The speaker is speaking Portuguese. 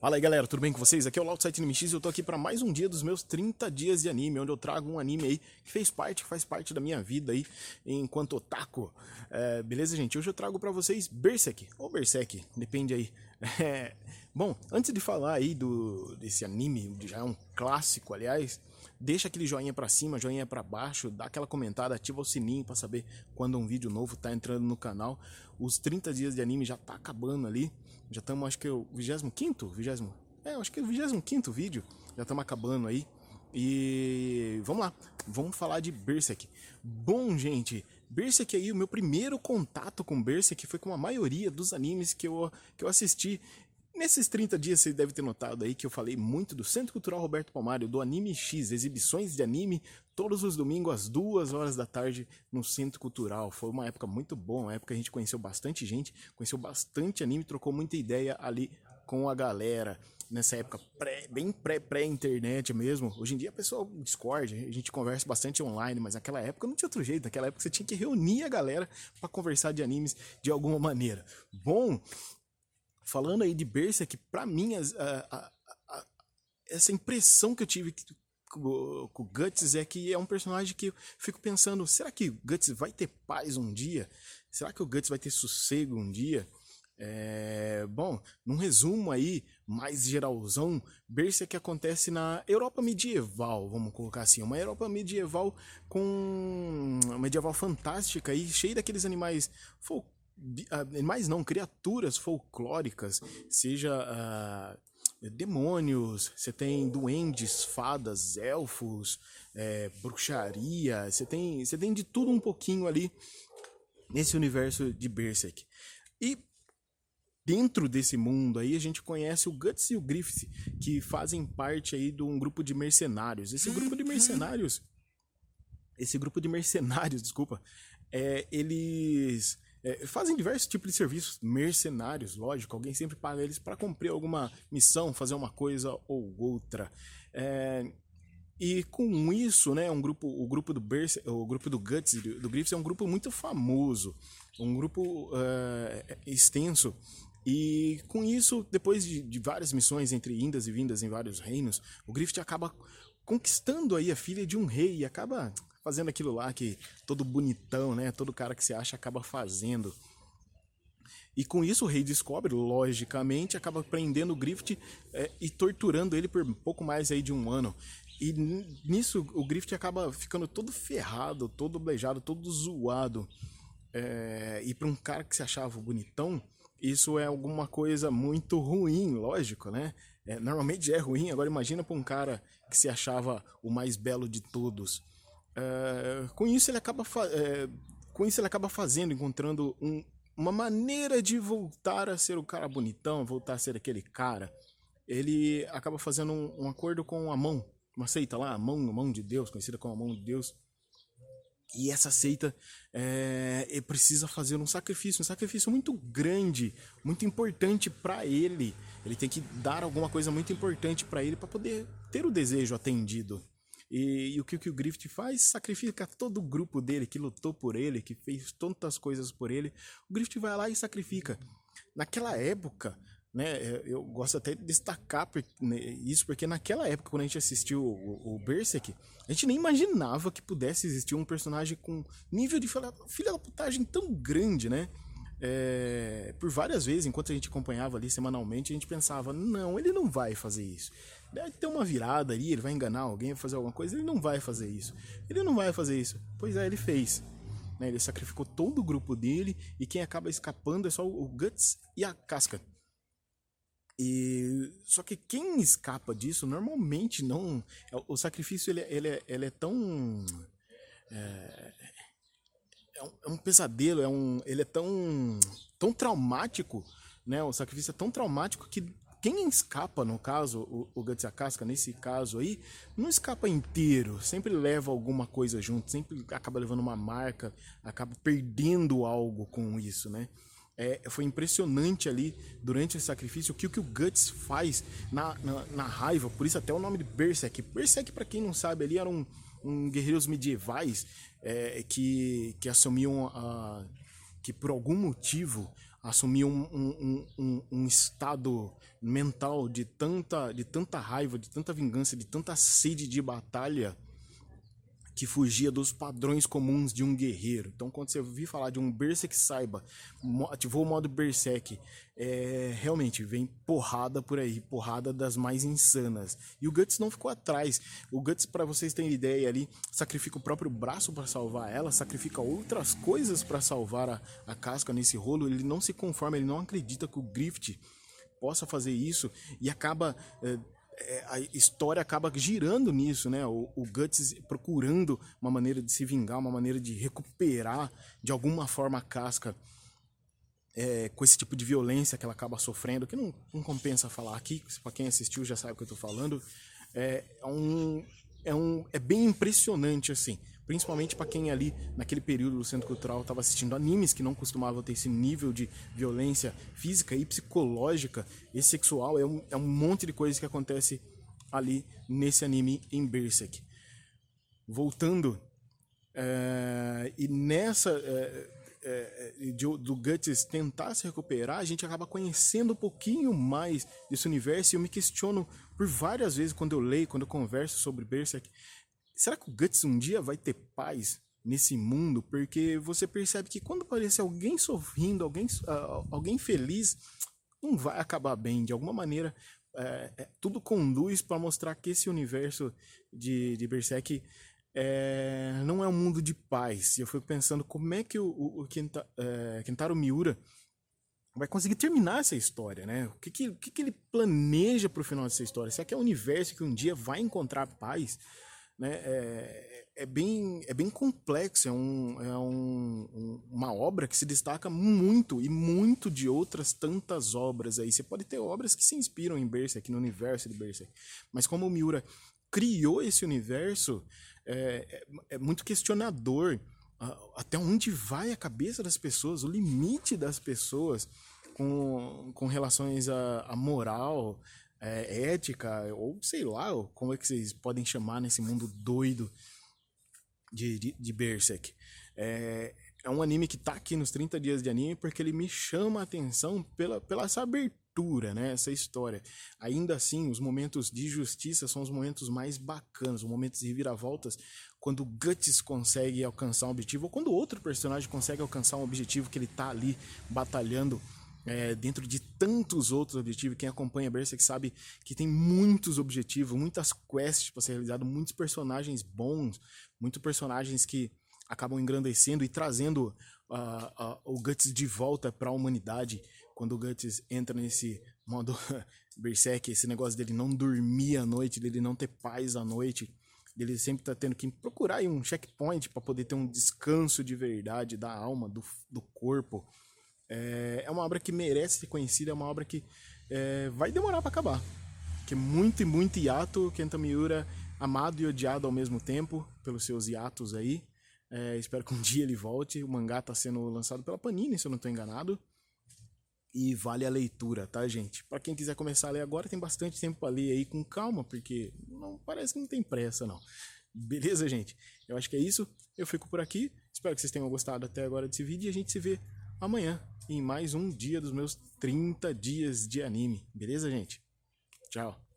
Fala aí galera, tudo bem com vocês? Aqui é o Lautsite MX e eu tô aqui para mais um dia dos meus 30 dias de anime, onde eu trago um anime aí que fez parte, que faz parte da minha vida aí enquanto otaku. É, beleza, gente? Hoje eu trago para vocês Berserk, ou Berserk, depende aí. É, bom, antes de falar aí do, desse anime, já é um clássico, aliás, deixa aquele joinha para cima, joinha para baixo, dá aquela comentada, ativa o sininho para saber quando um vídeo novo tá entrando no canal. Os 30 dias de anime já tá acabando ali. Já estamos, acho que é o 25 vigésimo É, acho que é o 25 vídeo. Já estamos acabando aí. E vamos lá, vamos falar de Berserk. Bom, gente, Berserk aí, o meu primeiro contato com Berserk foi com a maioria dos animes que eu, que eu assisti. Nesses 30 dias você deve ter notado aí que eu falei muito do Centro Cultural Roberto Palmario, do Anime X, exibições de anime todos os domingos às duas horas da tarde no Centro Cultural. Foi uma época muito boa, uma época que a gente conheceu bastante gente, conheceu bastante anime, trocou muita ideia ali com a galera. Nessa época pré, bem pré-pré-internet mesmo. Hoje em dia a pessoa Discord, a gente conversa bastante online, mas naquela época não tinha outro jeito. Naquela época você tinha que reunir a galera para conversar de animes de alguma maneira. Bom, falando aí de Berserk, pra mim, a, a, a, essa impressão que eu tive com, com o Guts é que é um personagem que eu fico pensando, será que o Guts vai ter paz um dia? Será que o Guts vai ter sossego um dia? É, bom, num resumo aí, mais geralzão, Berserk acontece na Europa medieval, vamos colocar assim, uma Europa medieval com medieval fantástica aí, cheia daqueles animais animais não, criaturas folclóricas, seja uh, demônios, você tem duendes, fadas, elfos, é, bruxaria, você tem, você tem de tudo um pouquinho ali nesse universo de Berserk. E dentro desse mundo aí a gente conhece o Guts e o Griffith, que fazem parte aí de um grupo de mercenários. Esse grupo de mercenários, esse grupo de mercenários, desculpa, é, eles é, fazem diversos tipos de serviços mercenários, lógico, alguém sempre paga eles para cumprir alguma missão, fazer uma coisa ou outra. É, e com isso, né, um grupo, o grupo do Berse, o grupo do Guts, do, do Griffiths é um grupo muito famoso, um grupo uh, extenso. E com isso, depois de, de, várias missões entre indas e vindas em vários reinos, o Griffith acaba conquistando aí a filha de um rei e acaba fazendo aquilo lá que todo bonitão, né? Todo cara que se acha acaba fazendo. E com isso o rei descobre, logicamente, acaba prendendo o Griffith é, e torturando ele por pouco mais aí de um ano. E nisso o Griffith acaba ficando todo ferrado, todo beijado, todo zoado. É, e para um cara que se achava bonitão, isso é alguma coisa muito ruim, lógico, né? É, normalmente é ruim, agora imagina para um cara que se achava o mais belo de todos. É, com isso ele acaba é, com isso ele acaba fazendo, encontrando um, uma maneira de voltar a ser o cara bonitão, voltar a ser aquele cara. Ele acaba fazendo um, um acordo com a mão, uma seita lá, a mão, a mão de Deus, conhecida como a mão de Deus. E essa seita é, precisa fazer um sacrifício, um sacrifício muito grande, muito importante para ele. Ele tem que dar alguma coisa muito importante para ele para poder ter o desejo atendido. E, e o que, que o Griffith faz? Sacrifica todo o grupo dele que lutou por ele, que fez tantas coisas por ele. O Griffith vai lá e sacrifica. Naquela época, né, eu gosto até de destacar né, isso, porque naquela época, quando a gente assistiu o, o Berserk, a gente nem imaginava que pudesse existir um personagem com nível de filha da putagem tão grande, né? É, por várias vezes, enquanto a gente acompanhava ali semanalmente, a gente pensava: não, ele não vai fazer isso. Deve ter uma virada ali, ele vai enganar alguém, vai fazer alguma coisa. Ele não vai fazer isso. Ele não vai fazer isso. Pois é, ele fez. Né? Ele sacrificou todo o grupo dele e quem acaba escapando é só o Guts e a Casca. E só que quem escapa disso normalmente não. O sacrifício ele, ele, é, ele é tão. É, é, um, é um pesadelo, é um, ele é tão, tão traumático, né? O sacrifício é tão traumático que quem escapa, no caso, o, o Guts Casca, nesse caso aí, não escapa inteiro, sempre leva alguma coisa junto, sempre acaba levando uma marca, acaba perdendo algo com isso, né? É, foi impressionante ali durante esse sacrifício o que, o que o Guts faz na, na, na, raiva, por isso até o nome de Berserk. Berserk, para quem não sabe, ali eram um guerreiros medievais é, que, que assumiam a, que por algum motivo assumir um, um, um, um, estado mental de tanta, de tanta raiva, de tanta vingança, de tanta sede de batalha que fugia dos padrões comuns de um guerreiro. Então, quando você ouvir falar de um Berserk Saiba, ativou o modo Berserk, é, realmente vem porrada por aí, porrada das mais insanas. E o Guts não ficou atrás. O Guts, para vocês terem ideia ali, sacrifica o próprio braço para salvar ela, sacrifica outras coisas para salvar a, a casca nesse rolo. Ele não se conforma, ele não acredita que o Grift possa fazer isso e acaba. É, a história acaba girando nisso, né? O, o, Guts procurando uma maneira de se vingar, uma maneira de recuperar de alguma forma a casca é, com esse tipo de violência que ela acaba sofrendo, que não, não compensa falar aqui, para quem assistiu já sabe o que eu tô falando. É, é, um, é, um, é bem impressionante, assim. Principalmente para quem ali naquele período do centro cultural estava assistindo animes que não costumavam ter esse nível de violência física e psicológica e sexual. É um, é um monte de coisas que acontece ali nesse anime em Berserk. Voltando é, e nessa é, é, de, do Guts tentar se recuperar, a gente acaba conhecendo um pouquinho mais desse universo. E eu me questiono por várias vezes quando eu leio, quando eu converso sobre Berserk, será que o Guts um dia vai ter paz nesse mundo? Porque você percebe que quando aparece alguém sorrindo, alguém, uh, alguém feliz, não vai acabar bem. De alguma maneira, é, é, tudo conduz para mostrar que esse universo de, de Berserk é, não é um mundo de paz. E eu fico pensando como é que o, o, o Kenta, é, Kentaro Miura vai conseguir terminar essa história, né? O que, que, o que, que ele planeja para o final dessa história? Será que é um universo que um dia vai encontrar paz? né, é, é, bem, é bem complexo, é, um, é um, uma obra que se destaca muito e muito de outras tantas obras aí. Você pode ter obras que se inspiram em Berserk, no universo de Berserk, mas como o Miura criou esse universo, é, é, é muito questionador até onde vai a cabeça das pessoas, o limite das pessoas com, com relações à, à moral, é, ética, ou sei lá, como é que vocês podem chamar nesse mundo doido de, de, de Berserk. É, é um anime que tá aqui nos 30 dias de anime porque ele me chama a atenção pela, pela essa abertura, né? Essa história. Ainda assim, os momentos de justiça são os momentos mais bacanas, os momentos de reviravoltas, quando o Guts consegue alcançar um objetivo, ou quando outro personagem consegue alcançar um objetivo que ele tá ali batalhando é, dentro de tantos outros objetivos. Quem acompanha Berserk sabe que tem muitos objetivos, muitas quests para ser realizado, muitos personagens bons, muitos personagens que acabam engrandecendo e trazendo uh, uh, o Guts de volta para a humanidade. Quando o Guts entra nesse modo Berserk, esse negócio dele não dormir à noite, dele não ter paz à noite, dele sempre tá tendo que procurar um checkpoint para poder ter um descanso de verdade da alma, do, do corpo. É, é uma obra que merece ser conhecida, é uma obra que é, vai demorar para acabar. Que é muito e muito hiato, Kenta Miura amado e odiado ao mesmo tempo pelos seus hiatos aí. É, espero que um dia ele volte. O mangá está sendo lançado pela Panini, se eu não estou enganado. E vale a leitura, tá, gente? Para quem quiser começar a ler agora, tem bastante tempo para ler aí com calma, porque não parece que não tem pressa, não. Beleza, gente? Eu acho que é isso. Eu fico por aqui. Espero que vocês tenham gostado até agora desse vídeo e a gente se vê amanhã em mais um dia dos meus 30 dias de anime. Beleza, gente? Tchau.